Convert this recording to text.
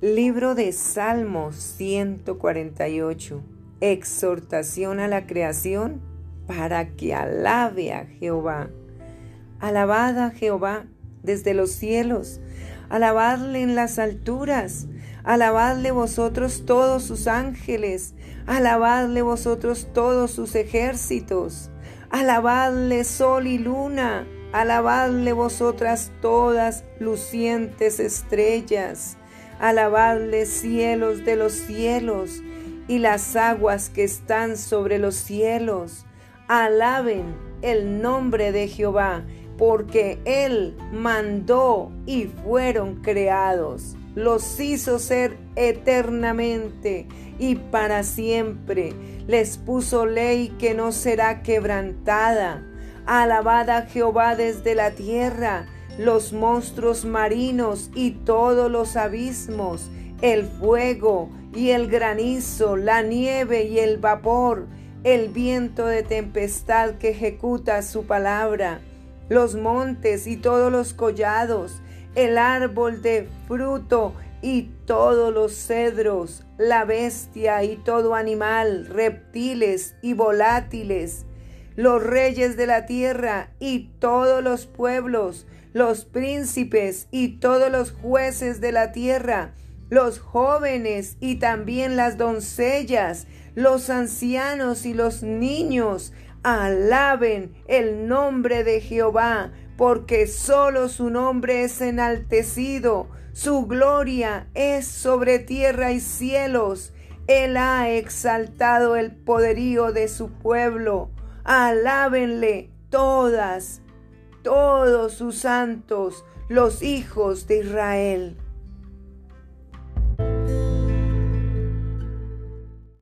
Libro de Salmos 148. Exhortación a la creación para que alabe a Jehová. Alabad a Jehová desde los cielos, alabadle en las alturas, alabadle vosotros todos sus ángeles, alabadle vosotros todos sus ejércitos, alabadle sol y luna, alabadle vosotras todas lucientes estrellas Alabadle cielos de los cielos y las aguas que están sobre los cielos. Alaben el nombre de Jehová, porque Él mandó y fueron creados. Los hizo ser eternamente y para siempre. Les puso ley que no será quebrantada. Alabad a Jehová desde la tierra los monstruos marinos y todos los abismos, el fuego y el granizo, la nieve y el vapor, el viento de tempestad que ejecuta su palabra, los montes y todos los collados, el árbol de fruto y todos los cedros, la bestia y todo animal, reptiles y volátiles, los reyes de la tierra y todos los pueblos, los príncipes y todos los jueces de la tierra, los jóvenes y también las doncellas, los ancianos y los niños, alaben el nombre de Jehová, porque solo su nombre es enaltecido, su gloria es sobre tierra y cielos. Él ha exaltado el poderío de su pueblo Alábenle todas, todos sus santos, los hijos de Israel.